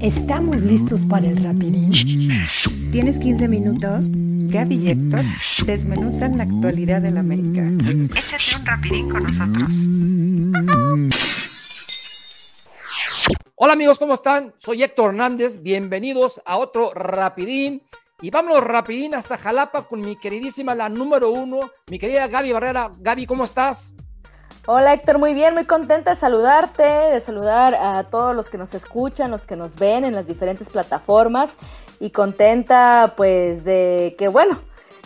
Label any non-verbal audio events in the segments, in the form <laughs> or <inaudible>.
¿Estamos listos para el rapidín? ¿Tienes 15 minutos? Gaby y Héctor desmenuzan la actualidad del América. Échate un rapidín con nosotros. Hola amigos, ¿cómo están? Soy Héctor Hernández, bienvenidos a otro rapidín. Y vámonos rapidín hasta Jalapa con mi queridísima, la número uno, mi querida Gaby Barrera. Gaby, ¿cómo estás? Hola Héctor, muy bien, muy contenta de saludarte, de saludar a todos los que nos escuchan, los que nos ven en las diferentes plataformas y contenta pues de que bueno,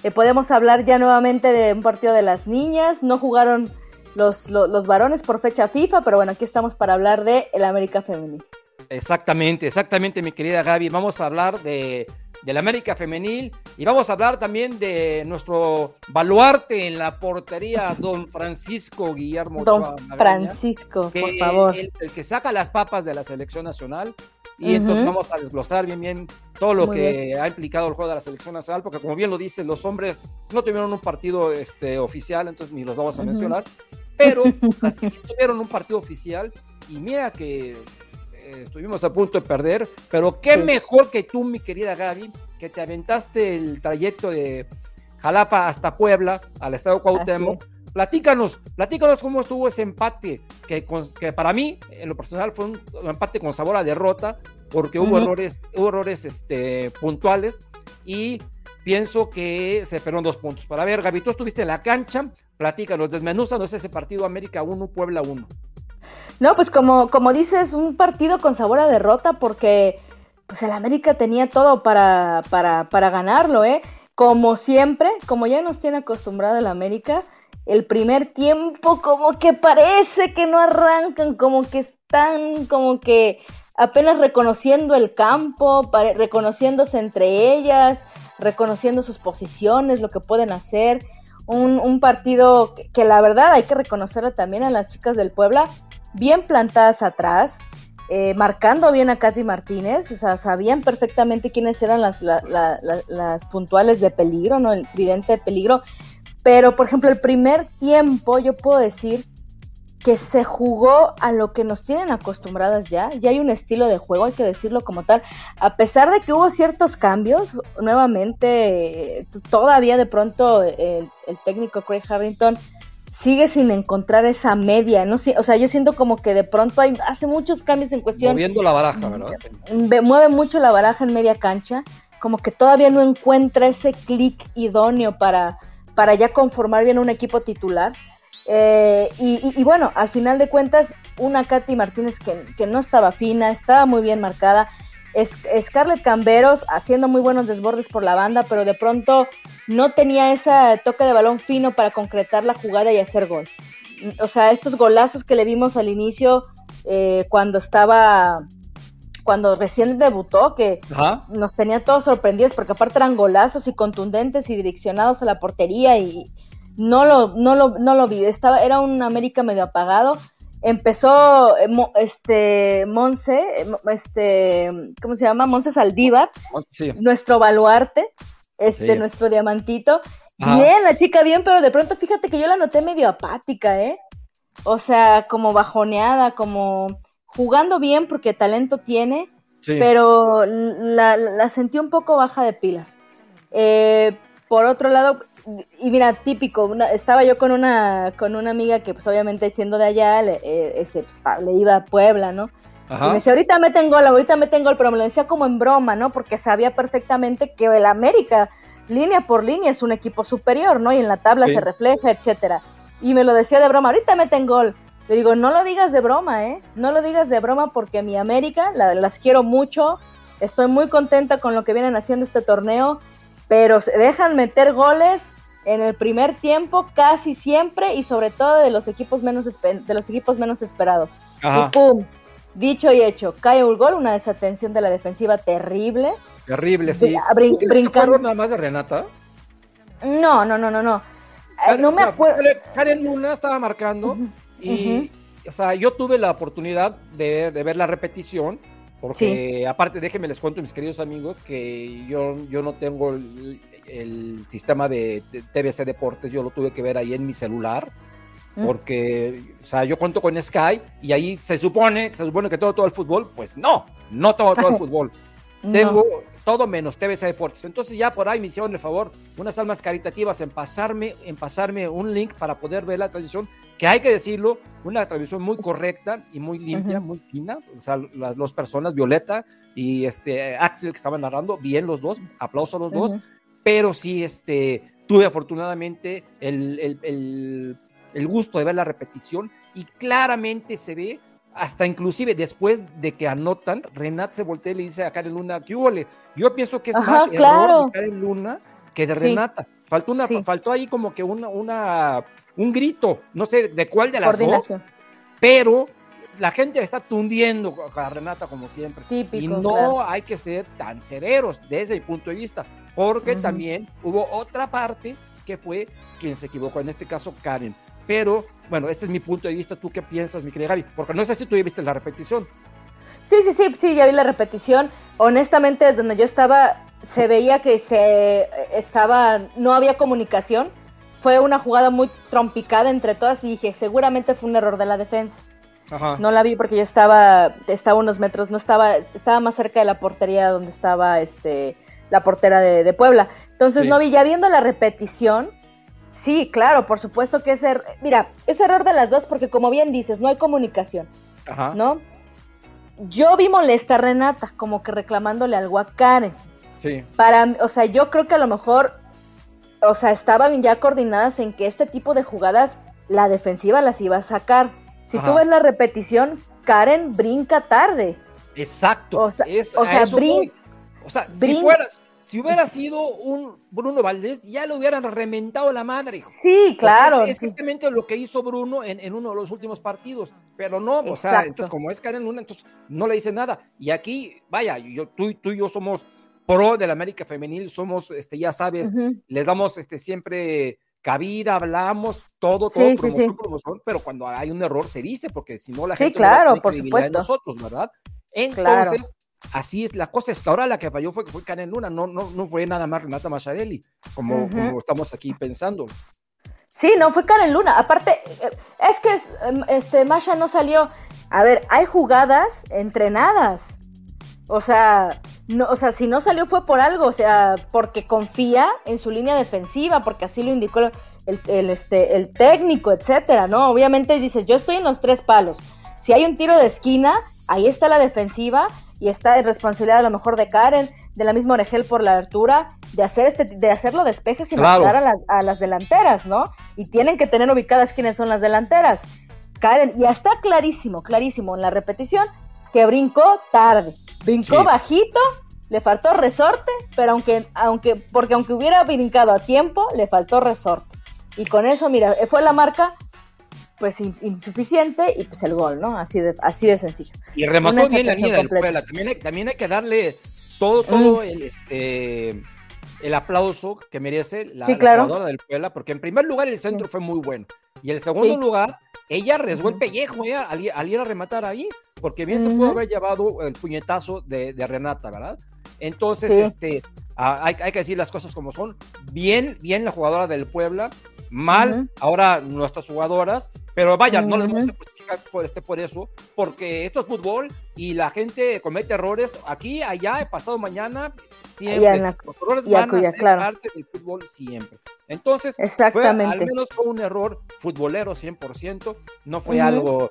eh, podemos hablar ya nuevamente de un partido de las niñas, no jugaron los, los, varones por fecha FIFA, pero bueno, aquí estamos para hablar de el América Femenil. Exactamente, exactamente mi querida Gaby, vamos a hablar de del América Femenil. Y vamos a hablar también de nuestro baluarte en la portería, don Francisco Guillermo Don Francisco, por favor. Es el que saca las papas de la selección nacional. Y entonces vamos a desglosar bien bien todo lo que ha implicado el juego de la selección nacional, porque como bien lo dicen, los hombres no tuvieron un partido este, oficial, entonces ni los vamos a mencionar, pero <laughs> las que sí tuvieron un partido oficial y mira que estuvimos a punto de perder, pero qué mejor que tú, mi querida Gaby, que te aventaste el trayecto de Jalapa hasta Puebla, al estado Cuauhtémoc. Platícanos, platícanos cómo estuvo ese empate, que, que, para mí, en lo personal, fue un, empate con sabor a derrota, porque hubo errores, hubo errores este, puntuales y pienso que se perdieron dos puntos. Para ver, Gaby, tú estuviste en la cancha, platícanos, desmenúzanos ese partido América 1, Puebla 1. No, pues como, como dices, un partido con sabor a derrota porque pues el América tenía todo para, para, para ganarlo, ¿eh? Como siempre, como ya nos tiene acostumbrado el América, el primer tiempo como que parece que no arrancan, como que están como que apenas reconociendo el campo, reconociéndose entre ellas, reconociendo sus posiciones, lo que pueden hacer. Un, un partido que, la verdad hay que reconocerle también a las chicas del Puebla, bien plantadas atrás, eh, marcando bien a Katy Martínez, o sea, sabían perfectamente quiénes eran las, las puntuales de peligro, ¿no? El tridente de peligro. Pero, por ejemplo, el primer tiempo, yo puedo decir que se jugó a lo que nos tienen acostumbradas ya, ya hay un estilo de juego, hay que decirlo como tal, a pesar de que hubo ciertos cambios, nuevamente, todavía de pronto el, el técnico Craig Harrington sigue sin encontrar esa media, no sé, o sea, yo siento como que de pronto hay, hace muchos cambios en cuestión. Moviendo la baraja, ¿verdad? Mueve mucho la baraja en media cancha, como que todavía no encuentra ese clic idóneo para, para ya conformar bien un equipo titular. Eh, y, bueno, al final de cuentas, una Katy Martínez que, que no estaba fina, estaba muy bien marcada, Scarlett Camberos haciendo muy buenos desbordes por la banda, pero de pronto no tenía ese toque de balón fino para concretar la jugada y hacer gol. O sea, estos golazos que le vimos al inicio eh, cuando estaba, cuando recién debutó, que nos tenía todos sorprendidos, porque aparte eran golazos y contundentes y direccionados a la portería y no lo, no lo, no lo vi. Estaba, era un América medio apagado empezó eh, este Monse, eh, este, ¿cómo se llama? Monse Saldívar, nuestro baluarte, este, nuestro diamantito. Bien, la chica bien, pero de pronto fíjate que yo la noté medio apática, ¿eh? O sea, como bajoneada, como jugando bien porque talento tiene, pero la, la, sentí un poco baja de pilas. Eh, por otro lado, y mira, típico, estaba yo con una, con una amiga que pues obviamente siendo de allá, le, eh, pues, le iba a Puebla, ¿no? Y me decía, ahorita meten gol, ahorita meten gol, pero me lo decía como en broma, ¿no? Porque sabía perfectamente que el América, línea por línea, es un equipo superior, ¿no? Y en la tabla se refleja, etcétera. Y me lo decía de broma, ahorita meten gol. Le digo, no lo digas de broma, ¿eh? No lo digas de broma porque mi América, las quiero mucho, estoy muy contenta con lo que vienen haciendo este torneo pero se dejan meter goles en el primer tiempo casi siempre y sobre todo de los equipos menos de los equipos menos esperados. Y pum, dicho y hecho, cae un gol, una desatención de la defensiva terrible. Terrible, sí. Brin brincando. nada más de Renata? No, no, no, no, no. Eh, no me acuerdo. Karen Luna estaba marcando y, o sea, yo tuve la oportunidad de, de ver la repetición porque aparte, déjenme les cuento, mis queridos amigos, que yo, yo no tengo el, sistema de, TBC Deportes, yo lo tuve que ver ahí en mi celular. porque, o sea, yo cuento con Sky y ahí se supone, se supone que todo, todo el fútbol, pues no, no todo, todo el <laughs> fútbol. Tengo todo menos TVC Deportes. Entonces ya por ahí me hicieron el favor, unas almas caritativas en pasarme, en pasarme un link para poder ver la transmisión, que hay que decirlo, una transmisión muy correcta y muy limpia, muy fina. O sea, las dos personas, Violeta y este Axel que estaban narrando, bien los dos, aplauso a los dos, pero sí, este, tuve afortunadamente el, el, el gusto de ver la repetición y claramente se ve hasta inclusive después de que anotan, Renat se voltea y le dice a Karen Luna, ¿qué huele? Yo pienso que es más error de Karen Luna que de Renata. Faltó, una, faltó ahí como que una, una, un grito, no sé de cuál de las dos, pero la gente le está tundiendo a Renata como siempre. y no hay que ser tan severos desde mi punto de vista, porque también hubo otra parte que fue quien se equivocó, en este caso Karen. Pero bueno, ese es mi punto de vista. ¿Tú qué piensas, mi querida Gaby? Porque no sé si tú ya viste la repetición. Sí, sí, sí, sí, ya vi la repetición. Honestamente, desde donde yo estaba, se veía que se estaba, no había comunicación. Fue una jugada muy trompicada entre todas y dije, seguramente fue un error de la defensa. Ajá. No la vi porque yo estaba, estaba unos metros, no estaba, estaba más cerca de la portería donde estaba este, la portera de, Puebla. Entonces no vi, ya viendo la repetición, Sí, claro, por supuesto que es er... mira, es error de las dos porque como bien dices, no hay comunicación, Ajá. ¿no? Yo vi molesta a Renata, como que reclamándole algo a Karen. Sí. Para, o sea, yo creo que a lo mejor, o sea, estaban ya coordinadas en que este tipo de jugadas la defensiva las iba a sacar. Si tú ves la repetición, Karen brinca tarde. Exacto. O sea, o sea, brinca. O sea, si fueras, si hubiera sido un Bruno Valdés, ya le hubieran rementado la madre. Sí, claro. Es exactamente lo que hizo Bruno en, uno de los últimos partidos. Pero no, o sea, entonces como es Karen Luna, entonces no le dice nada. Y aquí, vaya, yo, tú, tú y yo somos pro del América Femenil, somos, este, ya sabes, les damos este, siempre cabida, hablamos, todo, todo, promoción, promoción, pero cuando hay un error se dice, porque si no la gente claro, no por supuesto. nosotros, ¿verdad? Entonces, Así es, la cosa es que ahora la que falló fue que fue Karen Luna, no, no, no fue nada más Renata Macharelli, como, como estamos aquí pensando. Sí, no fue Karen Luna. Aparte, eh, es que em, este Masha no salió. A ver, hay jugadas entrenadas. O sea, no, o sea, si no salió fue por algo, o sea, porque confía en su línea defensiva, porque así lo indicó el, el, este, el técnico, etcétera, ¿no? Obviamente dices, yo estoy en los tres palos. Si hay un tiro de esquina, ahí está la defensiva y está en responsabilidad a lo mejor de Karen, de la misma Oregel por la altura, de hacer este, de hacerlo despejes y claro. a las, a las delanteras, ¿no? Y tienen que tener ubicadas quiénes son las delanteras. Karen, y está clarísimo, clarísimo en la repetición que brincó tarde, brincó bajito, le faltó resorte, pero aunque, aunque, porque aunque hubiera brincado a tiempo, le faltó resorte. Y con eso, mira, fue la marca pues insuficiente y pues el gol, ¿no? Así de, así de sencillo. Y remató bien la línea del Puebla. También hay, también hay que darle todo, todo el, este, el aplauso que merece la, jugadora del Puebla, porque en primer lugar el centro fue muy bueno. Y en segundo lugar, ella arriesgó el pellejo ella, al, ir a rematar ahí, porque bien se pudo haber llevado el puñetazo de, de Renata, ¿verdad? Entonces, este, hay, hay, que decir las cosas como son. Bien, bien la jugadora del Puebla, mal ahora nuestras jugadoras, pero vaya, no les vamos a justificar por, este, por eso, porque esto es fútbol y la gente comete errores aquí, allá, pasado mañana, siempre. Los errores van a ser parte del fútbol siempre. Entonces, Exactamente. al menos fue un error futbolero 100%, no fue algo,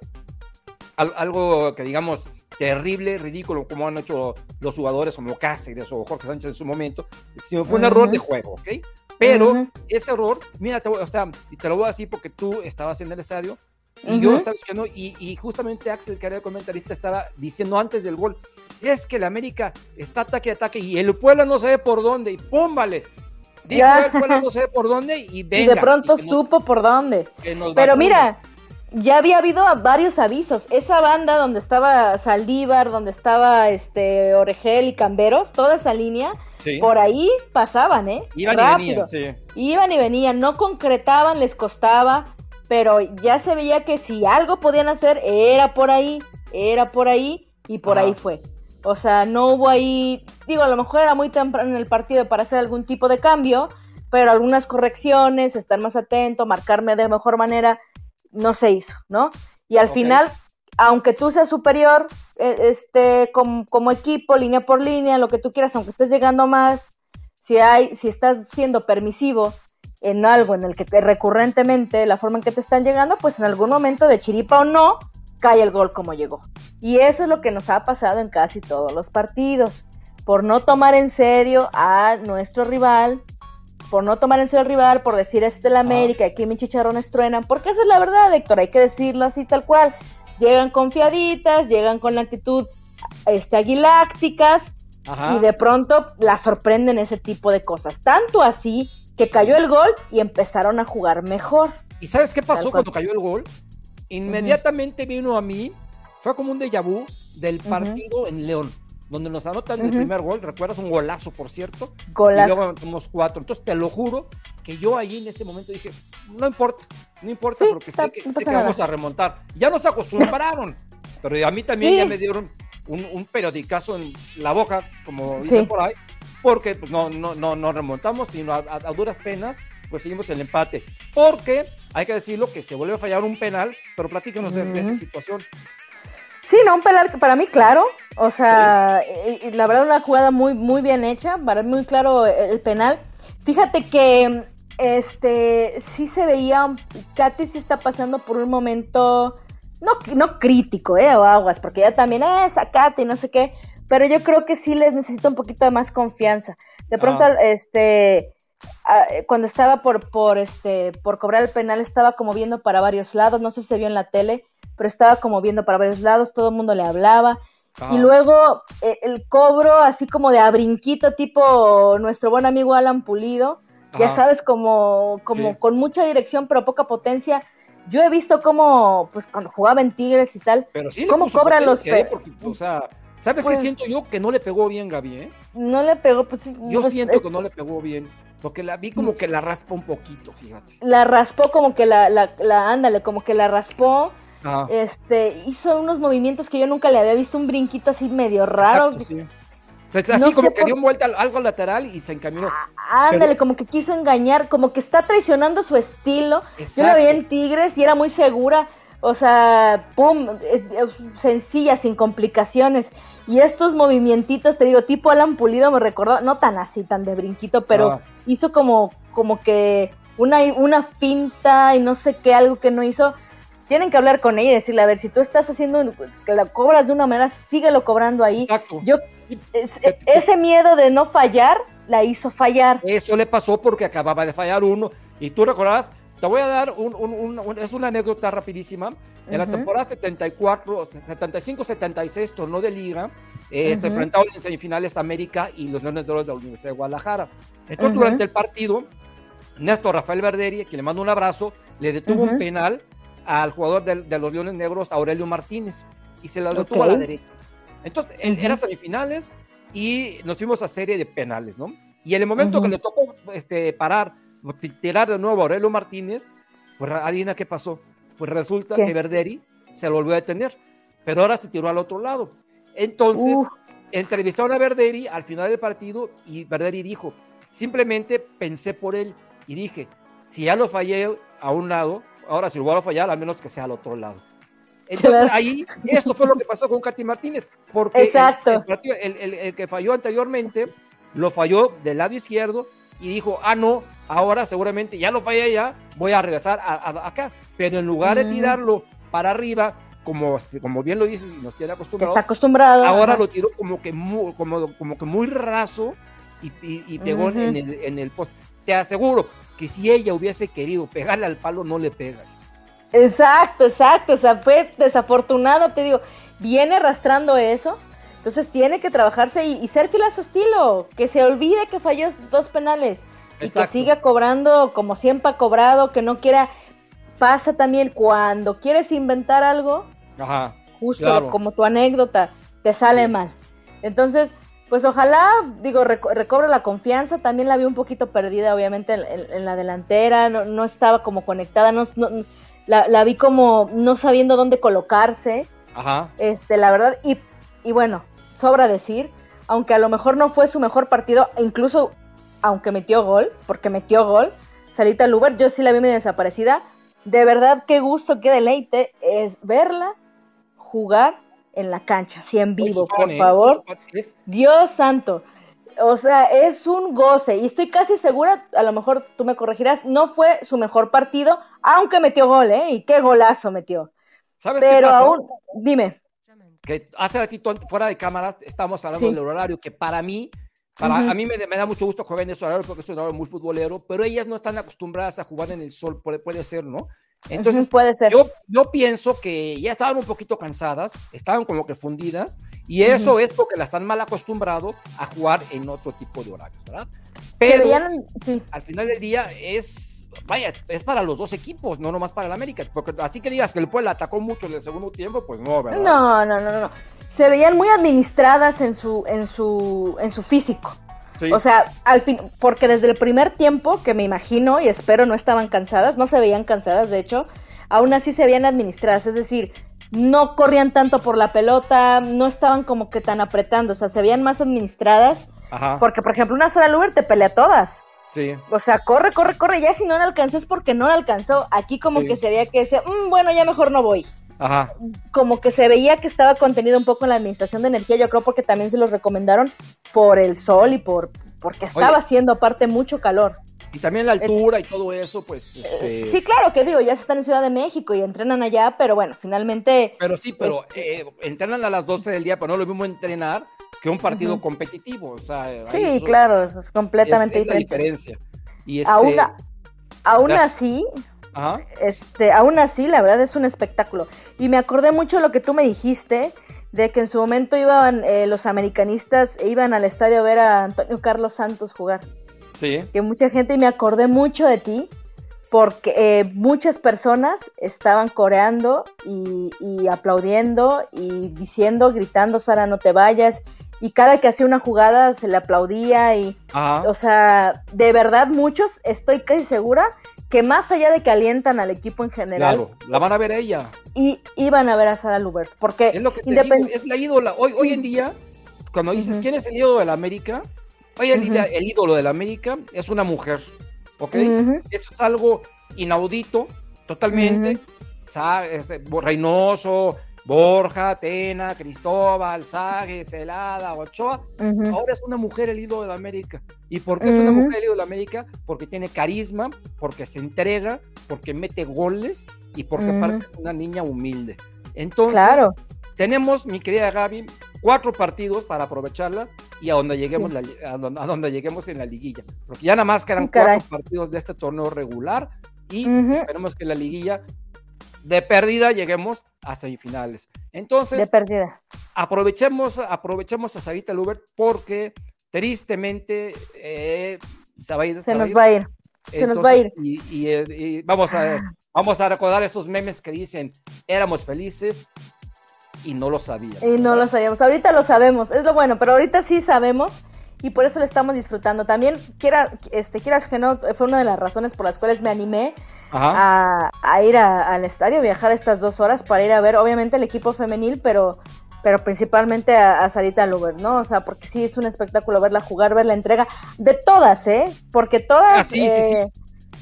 algo que digamos terrible, ridículo, como han hecho los jugadores como Cáceres o Jorge Sánchez en su momento, sino fue un error de juego, ¿ok? Pero ese error, mira, te, o sea, y te lo voy a decir porque tú estabas en el estadio y yo estaba escuchando y, y, justamente Axel, que era el comentarista, estaba diciendo antes del gol, es que el América está ataque ataque y el Puebla no sabe por dónde y pum, vale. Dijo el Puebla no sabe por dónde y <laughs> venga. Y de pronto supo por dónde. Pero mira, ya había habido varios avisos. Esa banda donde estaba Saldívar, donde estaba este Oregel y Camberos, toda esa línea por ahí pasaban, ¿eh? Iban y venían, sí. Iban y venían, no concretaban, les costaba, pero ya se veía que si algo podían hacer, era por ahí, era por ahí y por ahí fue. O sea, no hubo ahí, digo, a lo mejor era muy temprano en el partido para hacer algún tipo de cambio, pero algunas correcciones, estar más atento, marcarme de mejor manera. No se hizo, ¿no? Y al final, aunque tú seas superior, eh, este, como, como, equipo, línea por línea, lo que tú quieras, aunque estés llegando más, si hay, si estás siendo permisivo en algo en el que te, recurrentemente la forma en que te están llegando, pues en algún momento de chiripa o no, cae el gol como llegó. Y eso es lo que nos ha pasado en casi todos los partidos. Por no tomar en serio a nuestro rival, por no tomar en serio al rival, por decir este es la América, aquí mis chicharrones truenan, porque esa es la verdad, Héctor, hay que decirlo así tal cual. Llegan confiaditas, llegan con la actitud este, aguilácticas y de pronto la sorprenden ese tipo de cosas. Tanto así que cayó el gol y empezaron a jugar mejor. ¿Y sabes qué pasó cuando cayó el gol? Inmediatamente vino a mí, fue como un déjà vu del partido en León donde nos anotan el primer gol, recuerdas un golazo, por cierto, golazo. y luego unos cuatro. Entonces te lo juro que yo ahí en ese momento dije, no importa, no importa, porque sé que, vamos a remontar. Ya nos acostumbraron, pero a mí también ya me dieron un, un, periodicazo en la boca, como dicen por ahí, porque pues, no, no, no, no remontamos, sino a, duras penas pues seguimos el empate. Porque hay que decirlo que se vuelve a fallar un penal, pero platícanos de, esa situación. Sí, no, un penal para mí claro. O sea, la verdad una jugada muy, muy bien hecha, para muy claro el penal. Fíjate que este sí se veía, Katy sí está pasando por un momento, no, no crítico, eh, o aguas, porque ella también es a Katy, no sé qué, pero yo creo que sí les necesita un poquito de más confianza. De pronto, ah. este, cuando estaba por, por, este, por cobrar el penal, estaba como viendo para varios lados, no sé si se vio en la tele, pero estaba como viendo para varios lados, todo el mundo le hablaba. Y luego eh, el cobro así como de a brinquito, tipo nuestro buen amigo Alan Pulido, ya sabes, como, como con mucha dirección pero poca potencia. Yo he visto cómo, pues cuando jugaba en Tigres y tal, pero cómo cobran los... ¿eh? o sea, ¿sabes qué pues siento yo? Que no le pegó bien Gaby, ¿eh? No le pegó, pues... Yo pues, siento que no le pegó bien. Porque la vi como que la raspó un poquito, fíjate. La raspó como que la, la, la ándale, como que la raspó este, hizo unos movimientos que yo nunca le había visto, un brinquito así medio raro. así como que dio vuelta algo lateral y se encaminó. Ah, ándale, como que quiso engañar, como que está traicionando su estilo. Yo la vi en Tigres y era muy segura. O sea, pum, eh, eh, sencilla, sin complicaciones. Y estos movimientitos, te digo, tipo Alan Pulido me recordó, no tan así, tan de brinquito, pero ah. hizo como, como que una, una finta y no sé qué, algo que no hizo tienen que hablar con ella y decirle, a ver, si tú estás haciendo, que la cobras de una manera, síguelo cobrando ahí. Exacto. Yo, ese miedo de no fallar, la hizo fallar. Eso le pasó porque acababa de fallar uno. Y tú recordás, te voy a dar un, un, es una anécdota rapidísima. En la temporada 74, 75-76, torneo de liga, eh, se enfrentaron en semifinales América y los Leones de Oro de la Universidad de Guadalajara. Entonces, durante el partido, Néstor Rafael Verderi, que le mando un abrazo, le detuvo un penal al jugador de, los Leones Negros, Aurelio Martínez, y se lo detuvo a la derecha. Entonces, eran semifinales y nos fuimos a serie de penales, ¿no? Y en el momento que le tocó este, parar, tirar de nuevo a Aurelio Martínez, pues adivina qué pasó. Pues resulta que Verderi se lo volvió a detener, pero ahora se tiró al otro lado. Entonces, entrevistaron a Verderi al final del partido y Verderi dijo, simplemente pensé por él y dije, si ya lo fallé a un lado, ahora si lo vuelvo a fallar, al menos que sea al otro lado. Entonces ahí, eso fue lo que pasó con Katy Martínez, porque Exacto. El, que falló anteriormente lo falló del lado izquierdo y dijo, ah, no, ahora seguramente ya lo fallé ya, voy a regresar a, acá. Pero en lugar de tirarlo para arriba, como, como bien lo dices y nos tiene acostumbrados, Está acostumbrado. Ahora lo tiró como que muy, como, como que muy raso y, pegó en, el, en el poste. Te aseguro que si ella hubiese querido pegarle al palo, no le pega. Exacto, exacto, o sea, fue desafortunado, te digo, viene arrastrando eso, entonces tiene que trabajarse y, ser fiel a su estilo, que se olvide que falló dos penales y que siga cobrando como siempre ha cobrado, que no quiera, pasa también cuando quieres inventar algo, justo como tu anécdota, te sale mal. Entonces, pues ojalá, digo, recobre la confianza. También la vi un poquito perdida, obviamente, en, la delantera. No, estaba como conectada. No, la, vi como no sabiendo dónde colocarse. Ajá. Este, la verdad. Y, y bueno, sobra decir, aunque a lo mejor no fue su mejor partido, incluso aunque metió gol, porque metió gol, Salita Luber, yo sí la vi medio desaparecida, de verdad qué gusto, qué deleite es verla jugar en la cancha, así en vivo, por favor. Dios santo. O sea, es un goce y estoy casi segura, a lo mejor tú me corregirás, no fue su mejor partido, aunque metió gol, ¿eh? Y qué golazo metió. ¿Sabes Pero qué pasa? aún, dime. Que hace ratito fuera de cámara estábamos hablando Sí. del horario, que para mí, para, a mí me, me da mucho gusto jugar en ese horario porque es un horario muy futbolero, pero ellas no están acostumbradas a jugar en el sol, puede, puede ser, ¿no? Entonces, puede ser. Yo, yo pienso que ya estaban un poquito cansadas, estaban como que fundidas, y eso es porque las están mal acostumbrado a jugar en otro tipo de horarios, ¿verdad? Pero veían- sí. al final del día es, vaya, es para los dos equipos, no nomás para el América, porque así que digas que el Puebla atacó mucho en el segundo tiempo, pues no, ¿verdad? No, no, no, no. Se veían muy administradas en su, en su, en su físico. Sí. O sea, al fin, porque desde el primer tiempo, que me imagino y espero no estaban cansadas, no se veían cansadas, de hecho, aún así se veían administradas, es decir, no corrían tanto por la pelota, no estaban como que tan apretando, o sea, se veían más administradas, Ajá, porque por ejemplo una Sara Luber te pelea todas. sí. O sea, corre, corre, corre, ya si no la alcanzó es porque no la alcanzó. Aquí como Sí. que se veía que decía, "Mm, bueno, ya mejor no voy Ajá, como que se veía que estaba contenido un poco en la administración de energía, yo creo porque también se los recomendaron por el sol y por porque estaba Oye. haciendo aparte mucho calor. y también la altura y todo eso, pues, este, Eh, Sí, claro que digo, ya se están en Ciudad de México y entrenan allá, pero bueno, finalmente pero sí, pero Este- eh, entrenan a las 12 del día, pero no lo mismo entrenar que un partido competitivo, o sea, ahí sí, eso claro, eso es completamente es, es la diferente. diferencia. Y este, Aún, aún así, ajá, este, aún así, la verdad es un espectáculo. Y me acordé mucho de lo que tú me dijiste, de que en su momento iban eh, los americanistas e iban al estadio a ver a Antonio Carlos Santos jugar. sí, que mucha gente, y me acordé mucho de ti, porque eh, muchas personas estaban coreando y, y aplaudiendo y diciendo, gritando, Sara, no te vayas. Y cada que hacía una jugada se le aplaudía y, ajá, o sea, de verdad muchos, estoy casi segura que más allá de que alientan al equipo en general, claro, la van a ver a ella. y iban a ver a Sara Lubert, porque Es lo que te independ- digo, es la ídola. Hoy, hoy en día, cuando dices quién es el ídolo de la América, hoy el, ídolo de la América es una mujer, ¿ok? Eso es algo inaudito, totalmente. Sa- este, Reynoso, Borja, Tena, Cristóbal, Sague, Celada, Ochoa. Ahora es una mujer el ídolo de la América. ¿Y por qué es una mujer el ídolo de la América? Porque tiene carisma, porque se entrega, porque mete goles y porque Ujú. aparte es una niña humilde. Entonces, Claro, tenemos, mi querida Gaby, cuatro partidos para aprovecharla y a donde lleguemos, Sí. la li- a, donde, a donde lleguemos en la liguilla. Porque ya nada más quedan Sí, cuatro partidos de este torneo regular y esperemos que la liguilla de pérdida lleguemos a semifinales. Entonces, de perdida. aprovechemos, aprovechemos a Sarita Lubert porque tristemente eh, se va a ir. Se nos va a ir. se nos va a ir. Y, y, y vamos, a, vamos a recordar esos memes que dicen, éramos felices y no lo sabíamos. Y no lo sabíamos. Ahorita lo sabemos, es lo bueno, pero ahorita sí sabemos y por eso lo estamos disfrutando. También, quiera, este, quieras que no, fue una de las razones por las cuales me animé Ajá. a, a ir a- al estadio, viajar estas dos horas para ir a ver, obviamente, el equipo femenil, pero, pero principalmente a, a Sarita Luber, ¿no? O sea, porque sí es un espectáculo verla jugar, ver la entrega de todas, ¿eh? Porque todas. Ah, sí, sí, sí. eh,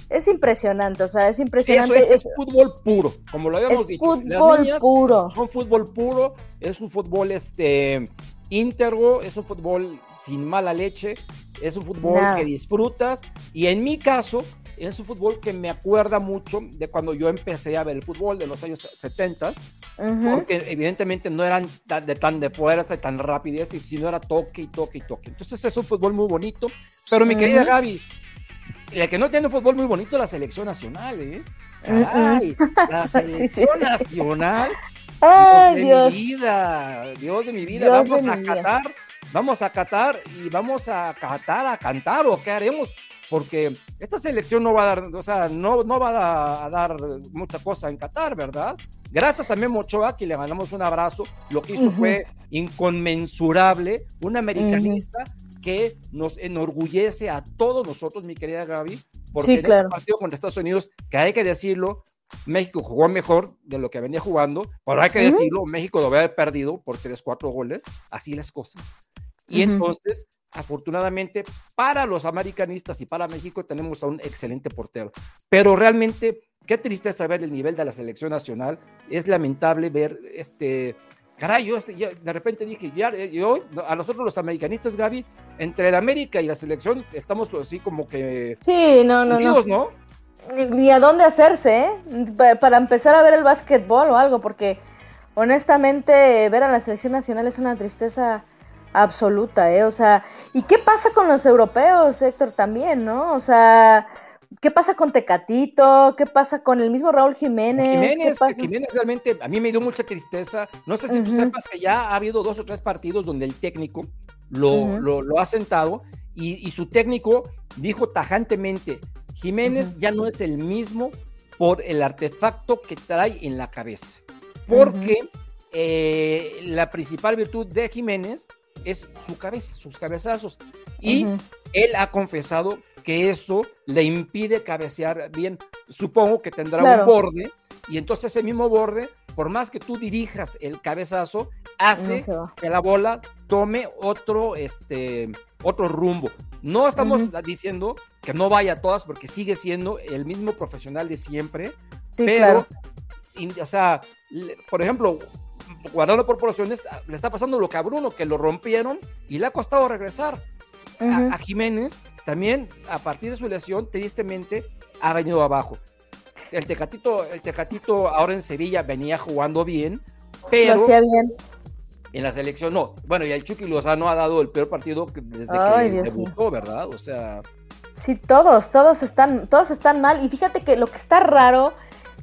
Es impresionante, o sea, es impresionante. es, es es fútbol puro, como lo habíamos es dicho. Las fútbol niñas puro. Son fútbol puro, es un fútbol este íntegro, es un fútbol sin mala leche, es un fútbol que disfrutas y en mi caso es un fútbol que me acuerda mucho de cuando yo empecé a ver el fútbol de los años 70, Ujú. porque evidentemente no eran de, tan de fuerza y tan rapidez, sino era toque y toque y toque. Entonces es un fútbol muy bonito, pero mi querida Ujú. Gaby, la que no tiene un fútbol muy bonito es la selección nacional, ¿eh? Mm, Caray, la Sí, <laughs> sí. selección nacional Ay, Dios de mi vida, Dios de mi vida, Dios vamos a vida. catar, vamos a catar y vamos a catar, a cantar o qué haremos, porque esta selección no va a dar, o sea, no, no va a, a dar mucha cosa en Qatar, ¿verdad? Gracias a Memo Ochoa, que le mandamos un abrazo, lo que hizo fue inconmensurable, un americanista que nos enorgullece a todos nosotros, mi querida Gaby, porque Sí, en claro. este partido contra Estados Unidos, que hay que decirlo, México jugó mejor de lo que venía jugando, pero hay que decirlo, México debe haber perdido por 3, 4 goles, así las cosas. Y entonces, afortunadamente, para los americanistas y para México tenemos a un excelente portero. Pero realmente qué tristeza ver el nivel de la selección nacional. Es lamentable ver este. Caray, yo, este, de repente dije, ya, eh, yo, a nosotros los americanistas, Gaby, entre el América y la selección estamos así como que. Sí, no, no, no. Ni, a dónde hacerse, ¿eh? Para empezar a ver el básquetbol o algo, porque honestamente ver a la selección nacional es una tristeza absoluta, ¿eh? O sea, ¿y qué pasa con los europeos, Héctor, también, ¿no? O sea, ¿qué pasa con Tecatito? ¿Qué pasa con el mismo Raúl Jiménez? Jiménez, Jiménez realmente a mí me dio mucha tristeza. No sé si tú sepas que ya ha habido dos o tres partidos donde el técnico lo, lo, ha sentado y, su técnico dijo tajantemente, Jiménez ya no es el mismo por el artefacto que trae en la cabeza. Porque eh, la principal virtud de Jiménez es su cabeza, sus cabezazos. Y él ha confesado que eso le impide cabecear bien. Supongo que tendrá un borde y entonces ese mismo borde, por más que tú dirijas el cabezazo, hace que la bola tome otro, este, otro rumbo. No estamos diciendo que no vaya a todas porque sigue siendo el mismo profesional de siempre, pero, o sea, por ejemplo, guardando proporciones, le está pasando lo que a Bruno, que lo rompieron y le ha costado regresar. a, Jiménez también, a partir de su lesión, tristemente, ha venido abajo. El Tecatito, el Tecatito ahora en Sevilla venía jugando bien, pero... Lo hacía bien. En la selección no. Bueno, y el Chucky Lozano ha dado el peor partido desde que debutó, ¿verdad? O sea... Sí, todos, todos están, todos están mal. Y fíjate que lo que está raro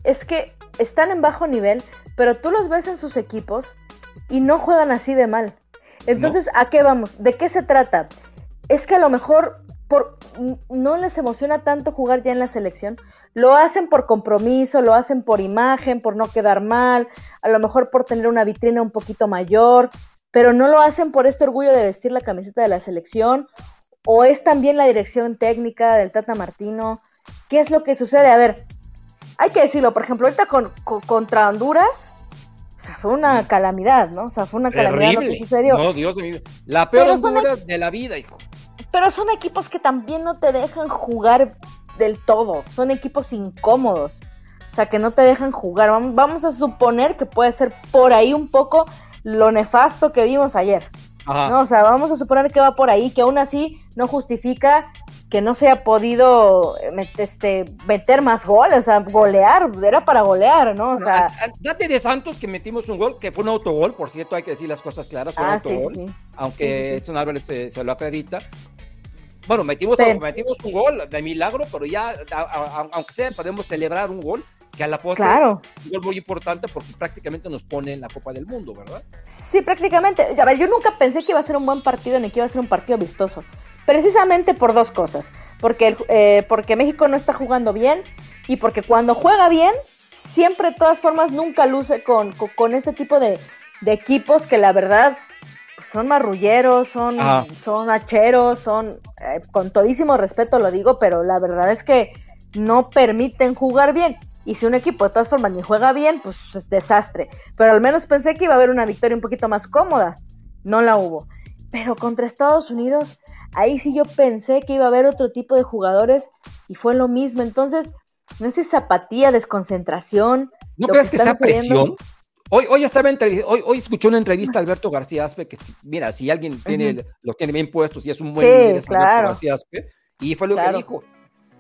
es que están en bajo nivel, pero tú los ves en sus equipos y no juegan así de mal. Entonces, ¿a qué vamos? ¿De qué se trata? Es que a lo mejor por, no les emociona tanto jugar ya en la selección. Lo hacen por compromiso, lo hacen por imagen, por no quedar mal, a lo mejor por tener una vitrina un poquito mayor, pero no lo hacen por este orgullo de vestir la camiseta de la selección. O es también la dirección técnica del Tata Martino. ¿Qué es lo que sucede? A ver, hay que decirlo, por ejemplo, ahorita con, contra Honduras, o sea, fue una calamidad, ¿no? O sea, fue una calamidad lo que sucedió. No, Dios mío. La peor Honduras de la vida, hijo. Pero son equipos que también no te dejan jugar del todo. Son equipos incómodos. O sea, que no te dejan jugar. Vamos a suponer que puede ser por ahí un poco lo nefasto que vimos ayer. ¿No? O sea, vamos a suponer que va por ahí, que aún así no justifica que no se haya podido eh, este, meter más goles, o sea, golear, era para golear, ¿no? O sea, date de Santos que metimos un gol, que fue un autogol, por cierto, hay que decir las cosas claras, fue un ah, autogol, aunque Edson Álvarez se, lo acredita. Bueno, metimos, metimos un gol de milagro, pero ya, aunque sea, podemos celebrar un gol, que a la postre claro. es un gol muy importante porque prácticamente nos pone en la Copa del Mundo, ¿verdad? Sí, prácticamente. A ver, yo nunca pensé que iba a ser un buen partido ni que iba a ser un partido vistoso. Precisamente por dos cosas. Porque, eh, porque México no está jugando bien y porque cuando juega bien, siempre de todas formas nunca luce con, con, este tipo de, equipos que la verdad son marrulleros, son, son hacheros, son, eh, con todísimo respeto lo digo, pero la verdad es que no permiten jugar bien. Y si un equipo de todas formas ni juega bien, pues es desastre. Pero al menos pensé que iba a haber una victoria un poquito más cómoda. No la hubo. Pero contra Estados Unidos, ahí sí yo pensé que iba a haber otro tipo de jugadores y fue lo mismo. Entonces, no sé si apatía, desconcentración. ¿No crees que, sea presión? Hoy, hoy estaba hoy, hoy escuché una entrevista a Alberto García Aspe, que mira, si alguien tiene, los tiene bien puestos y es un buen líder, es Alberto García Aspe, y fue lo que dijo.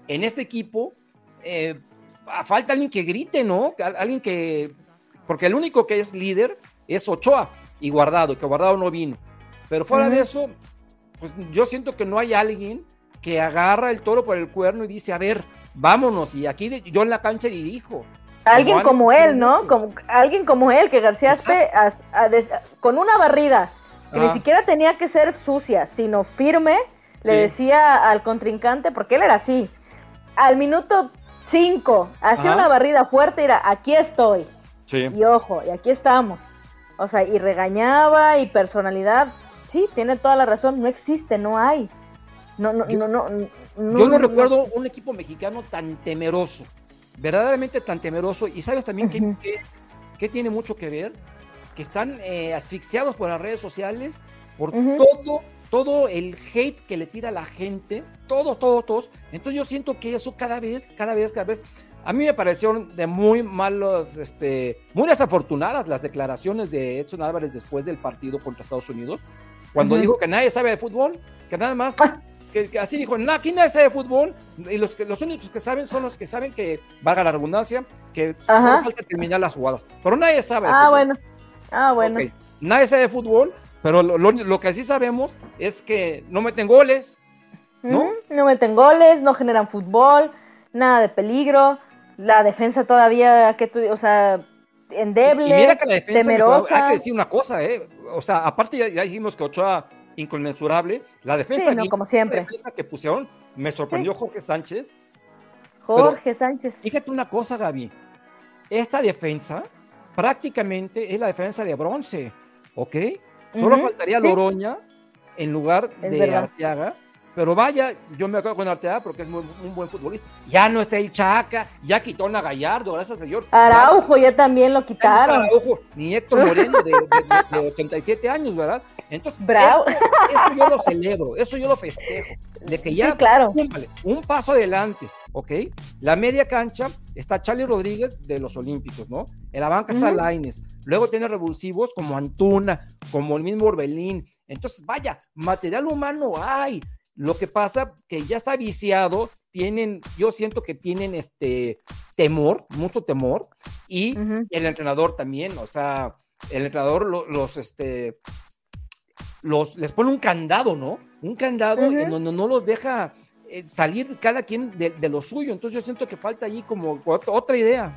En este equipo eh, falta alguien que grite, ¿no? Alguien que. Porque el único que es líder es Ochoa y Guardado, que Guardado no vino. Pero fuera de eso, pues yo siento que no hay alguien que agarra el toro por el cuerno y dice, a ver, vámonos. Y aquí yo en la cancha dirijo. Alguien como, él, ¿no? Como, alguien como él, que García Aspe, con una barrida, que ni siquiera tenía que ser sucia, sino firme, le decía al contrincante, porque él era así. Al minuto 5, hacía una barrida fuerte y era, aquí estoy. Y ojo, y aquí estamos. O sea, y regañaba y personalidad, sí, tiene toda la razón, no existe, no hay. No, no, yo, no, no, Yo no, recuerdo un equipo mexicano tan temeroso, verdaderamente tan temeroso. Y sabes también que, tiene mucho que ver, que están eh, asfixiados por las redes sociales, por todo, todo el hate que le tira a la gente, todos, todos, todos. Entonces yo siento que eso cada vez, cada vez, cada vez a mí me parecieron de muy malos, este, muy desafortunadas las declaraciones de Edson Álvarez después del partido contra Estados Unidos, cuando dijo que nadie sabe de fútbol, que nada más, que, así dijo, no, aquí nadie sabe de fútbol, y los, que, los únicos que saben son los que saben que, valga la redundancia, que solo falta terminar las jugadas, pero nadie sabe. ah, bueno, ah, bueno. Nadie sabe de fútbol, pero lo, que sí sabemos es que no meten goles, ¿no? no meten goles, no generan fútbol, nada de peligro, la defensa todavía, que tú, o sea, endeble, y mira que la defensa, temerosa. hay que decir una cosa, ¿eh? O sea, aparte ya, dijimos que Ochoa inconmensurable, la defensa, sí, no, como siempre. La defensa que pusieron, me sorprendió Jorge Sánchez. Jorge Sánchez. Fíjate una cosa, Gaby, esta defensa prácticamente es la defensa de bronce, ¿ok? Solo faltaría Loroña en lugar de Arteaga pero vaya, yo me acuerdo con Arteaga porque es un buen futbolista. Ya no está el Chaca, ya quitó a Gallardo, gracias al señor. Araujo ya también lo quitaron. Araujo, ni Héctor Moreno de, 87 años, ¿verdad? Entonces, Bravo. Eso, yo lo celebro, eso yo lo festejo. De que ya, claro. un paso adelante, ¿ok? La media cancha está Charlie Rodríguez de los Olímpicos, ¿no? En la banca está Laines. Luego tiene revulsivos como Antuna, como el mismo Orbelín. Entonces, vaya, material humano hay. Lo que pasa que ya está viciado, tienen, yo siento que tienen este temor, mucho temor, y el entrenador también, o sea, el entrenador los, este, los, les pone un candado, ¿no? Un candado en donde no los deja eh, salir cada quien de, de, lo suyo, entonces yo siento que falta allí como otra idea.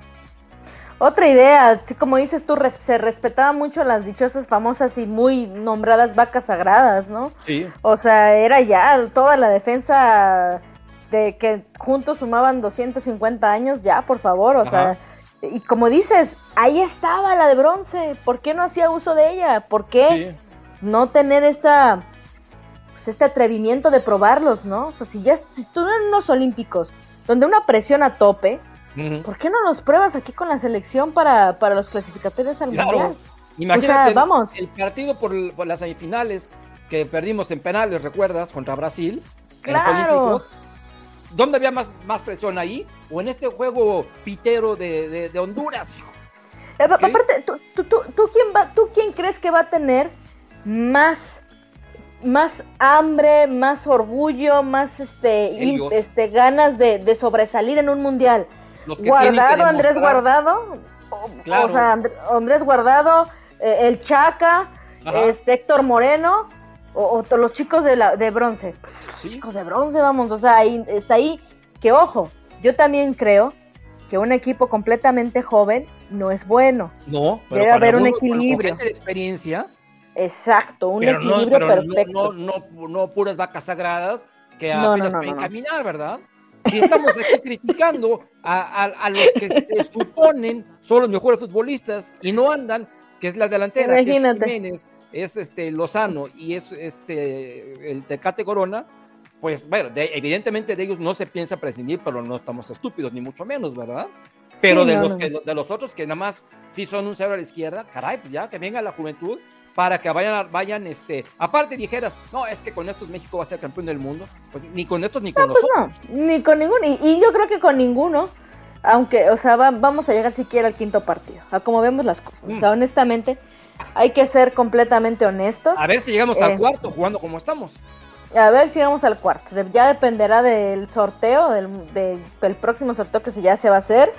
Otra idea, así como dices tú, se respetaba mucho las dichosas, famosas y muy nombradas vacas sagradas, ¿no? Sí. O sea, era ya toda la defensa de que juntos sumaban 250 años, ya, por favor, o sea, y como dices, ahí estaba la de bronce, ¿por qué no hacía uso de ella? ¿Por qué no tener esta, pues este atrevimiento de probarlos, ¿no? O sea, si ya si estuvieron unos olímpicos, donde una presión a tope, ¿Por qué no los pruebas aquí con la selección para, para los clasificatorios al Mundial? Imagínate vamos. El, partido por, las semifinales que perdimos en penales, ¿recuerdas? Contra Brasil. Claro. ¿Dónde había más, más presión ahí? ¿O en este juego pitero de, de, Honduras, hijo? Eh, aparte, ¿tú, tú, tú, quién va, ¿tú quién crees que va a tener más más hambre, más orgullo, más este, este ganas de, de, sobresalir en un mundial guardado, Andrés Guardado, o sea, Andrés Guardado, eh, el Chaca, este Héctor Moreno, o, los chicos de, la, de bronce. Pues, chicos de bronce, vamos, o sea, ahí, está ahí que ojo, yo también creo que un equipo completamente joven no es bueno. No, debe haber un equilibrio. de experiencia. Exacto, un equilibrio perfecto. No, no, no, puras vacas sagradas que apenas pueden caminar, ¿verdad? Si estamos aquí criticando a, los que se <laughs> suponen son los mejores futbolistas y no andan, que es la delantera, que es Jiménez, es este Lozano y es este el Tecate Corona, pues bueno, evidentemente de ellos no se piensa prescindir, pero no estamos estúpidos, ni mucho menos, ¿verdad? Pero de, los Que, de los otros que nada más sí son un cero a la izquierda, caray, pues ya que venga la juventud para que vayan, vayan, este, aparte dijeras, no, es que con estos México va a ser campeón del mundo, pues ni con estos ni con pues nosotros. ni con ninguno, y, yo creo que con ninguno, aunque, o sea, vamos a llegar siquiera al quinto partido, a como vemos las cosas, o sea, mm. honestamente, hay que ser completamente honestos. A ver si llegamos al eh, cuarto jugando como estamos. A ver si vamos al cuarto. Ya dependerá del sorteo, del, próximo sorteo que ya se va a hacer.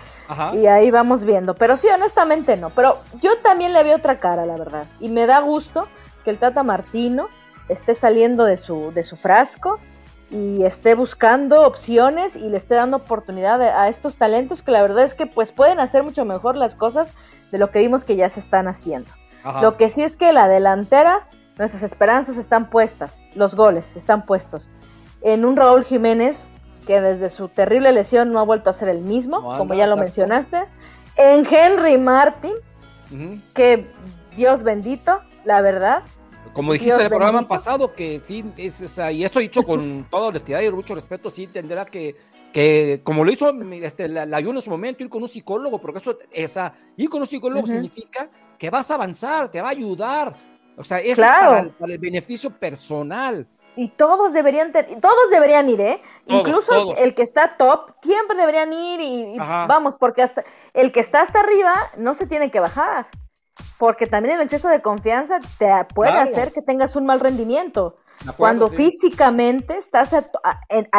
Y ahí vamos viendo. Pero sí, honestamente no. Pero yo también le veo otra cara, la verdad. Y me da gusto que el Tata Martino esté saliendo de su, de su frasco y esté buscando opciones y le esté dando oportunidad a estos talentos que la verdad es que pues pueden hacer mucho mejor las cosas de lo que vimos que ya se están haciendo. Lo que sí es que la delantera Nuestras esperanzas están puestas, los goles están puestos en un Raúl Jiménez que desde su terrible lesión no ha vuelto a ser el mismo, como ya lo mencionaste. En Henry Martin, que Dios bendito, la verdad. Como dijiste en el programa pasado, que sí, es, y esto dicho con <laughs> toda honestidad y mucho respeto, sí tendrá que, que como lo hizo este, la, la en su momento, ir con un psicólogo, porque eso, esa, ir con un psicólogo significa que vas a avanzar, te va a ayudar, O sea, es para, el beneficio personal. Y todos deberían, todos deberían ir, ¿eh? Incluso el que está top, siempre deberían ir y, vamos, porque hasta el que está hasta arriba no se tiene que bajar. Porque también el exceso de confianza te puede hacer que tengas un mal rendimiento. cuando físicamente estás al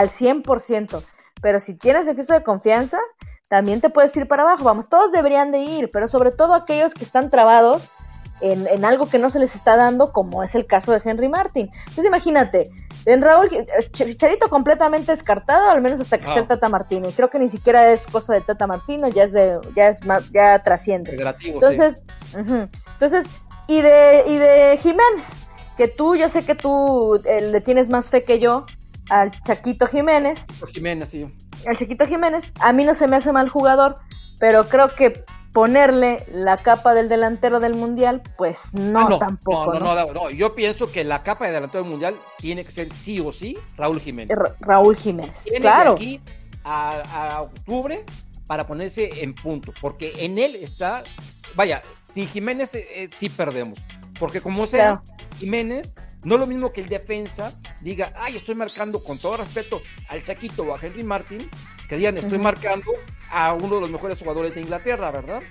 100%. Pero si tienes exceso de confianza, también te puedes ir para abajo. Vamos, todos deberían de ir, pero sobre todo aquellos que están trabados en, algo que no se les está dando, como es el caso de Henry Martin. Entonces imagínate, en Raúl, Charito completamente descartado, al menos hasta que esté el Tata Martino. Y creo que ni siquiera es cosa de Tata Martino, ya es de, ya es ya trasciende. Entonces, entonces, y de, y de Jiménez, que tú, yo sé que tú eh, le tienes más fe que yo al Chaquito Jiménez. Jiménez, sí. Al Chaquito Jiménez, a mí no se me hace mal jugador, pero creo que ponerle la capa del delantero del mundial, pues no, ah, tampoco. No no, no yo pienso que la capa de delantero del mundial tiene que ser sí o sí Raúl Jiménez. Raúl Jiménez, claro. De aquí a, octubre para ponerse en punto, porque en él está, vaya, sin Jiménez eh, eh, sí perdemos, porque como sea, Jiménez no es lo mismo que el defensa diga, ay, estoy marcando con todo respeto al Chaquito o a Henry Martin, que digan, estoy marcando a uno de los mejores jugadores de Inglaterra, ¿verdad?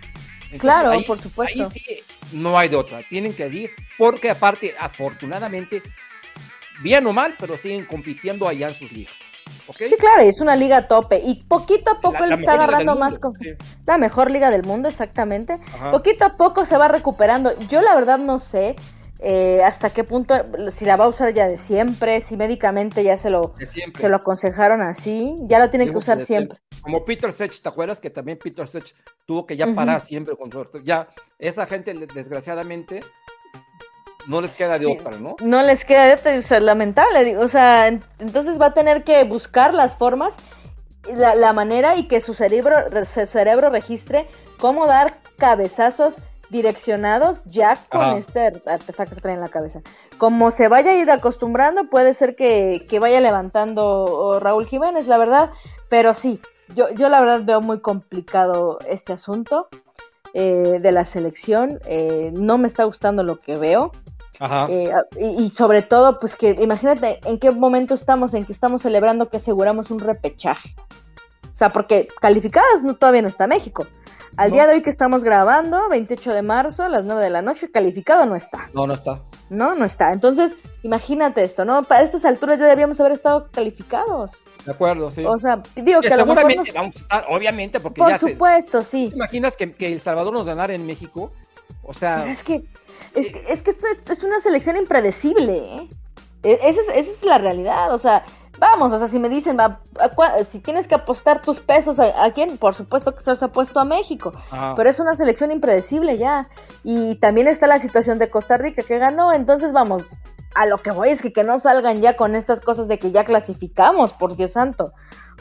claro, por supuesto. Ahí sí, no hay de otra. Tienen que ir, porque aparte, afortunadamente, bien o mal, pero siguen compitiendo allá en sus ligas. Sí, claro, es una liga tope. Y poquito a poco él está agarrando más con la mejor liga del mundo, exactamente. Poquito a poco se va recuperando. Yo la verdad no sé eh, hasta qué punto, si la va a usar ya de siempre, si médicamente ya se lo, se lo aconsejaron así, ya la tiene que usar siempre. Como Peter Sech, ¿te acuerdas que también Peter Sech tuvo que ya parar siempre con suerte? Ya, esa gente desgraciadamente no les queda de otra, ¿no? No les queda de otra, es lamentable, o sea, entonces va a tener que buscar las formas, la, la manera y que su cerebro, su cerebro registre cómo dar cabezazos direccionados ya con este artefacto que trae en la cabeza. Como se vaya a ir acostumbrando, puede ser que, vaya levantando Raúl Jiménez, la verdad, pero sí, yo, yo la verdad veo muy complicado este asunto eh, de la selección, eh, no me está gustando lo que veo. Eh, y, y, sobre todo, pues que imagínate en qué momento estamos, en que estamos celebrando que aseguramos un repechaje. O sea, porque calificadas no, todavía no está México. Al día de hoy que estamos grabando, 28 de marzo, a las 9 de la noche, calificado no está. No, no está. No, no está. Entonces, imagínate esto, ¿no? Para estas alturas ya deberíamos haber estado calificados. De acuerdo, sí. O sea, digo que, seguramente vamos a estar, obviamente, porque Por supuesto, sí. ¿Te imaginas que, El Salvador nos ganara en México? O sea... es que, es que, es que esto es, una selección impredecible, ¿eh? E, esa es, esa es la realidad, o sea, Vamos, o sea, si me dicen, si tienes que apostar tus pesos, ¿a, quién? Por supuesto que se los apuesto a México, pero es una selección impredecible ya. Y también está la situación de Costa Rica que ganó, entonces vamos, a lo que voy es que, que no salgan ya con estas cosas de que ya clasificamos, por Dios santo.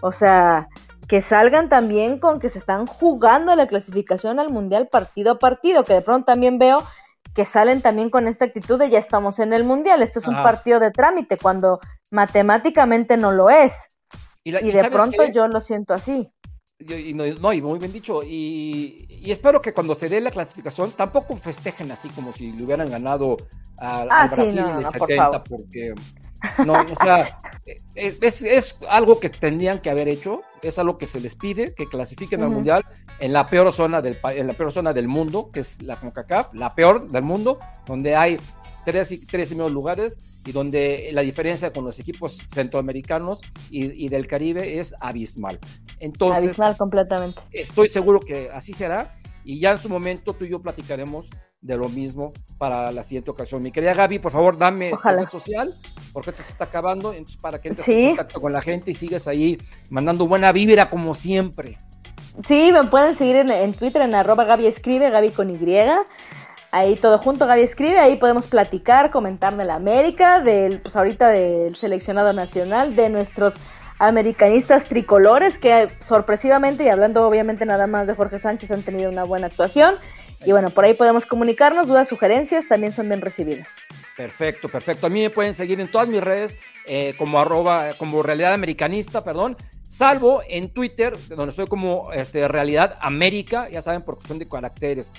O sea, que salgan también con que se están jugando la clasificación al Mundial partido a partido, que de pronto también veo que salen también con esta actitud de ya estamos en el mundial, esto es un partido de trámite, cuando matemáticamente no lo es. Y, de pronto yo lo siento así. Y, no, y muy bien dicho. Y, espero que cuando se dé la clasificación tampoco festejen así como si le hubieran ganado a, ah, Brasil en el 70, porque no, o sea, <laughs> es, es, algo que tendrían que haber hecho, es algo que se les pide, que clasifiquen al mundial en la peor zona del en la peor zona del mundo, que es la CONCACAF, la peor del mundo, donde hay tres, tres primeros lugares y donde la diferencia con los equipos centroamericanos y, y del Caribe es abismal. Entonces, abismal completamente. Estoy seguro que así será y ya en su momento tú y yo platicaremos de lo mismo para la siguiente ocasión. Mi querida Gaby, por favor, dame tu red social, porque esto se está acabando, entonces para que entres en contacto con la gente y sigas ahí mandando buena vibra como siempre. Sí, me pueden seguir en, Twitter en arroba Gaby Escribe, Gaby con Y. Ahí todo junto, Gaby Escribe, ahí podemos platicar, comentar de la América, del, pues ahorita del seleccionado nacional, de nuestros americanistas tricolores que sorpresivamente, y hablando obviamente nada más de Jorge Sánchez, han tenido una buena actuación. Y bueno, por ahí podemos comunicarnos, dudas, sugerencias, también son bien recibidas. Perfecto, perfecto. A mí me pueden seguir en todas mis redes eh, como arroba, como realidad americanista, perdón, salvo en Twitter, donde estoy como este, Realidad América, ya saben, por cuestión de caracteres.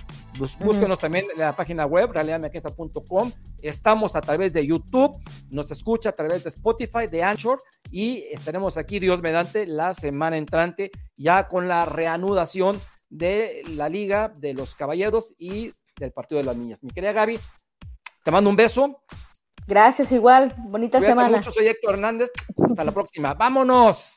búsquenos también en la página web, realidadmequeta.com. Estamos a través de YouTube, nos escucha a través de Spotify, de Anchor, y estaremos aquí, Dios mediante, la semana entrante, ya con la reanudación de la Liga de los Caballeros y del Partido de las Niñas. Mi querida Gaby, te mando un beso. Gracias, igual. Bonita semana. Mucho, soy Héctor Hernández. Hasta la próxima. ¡Vámonos!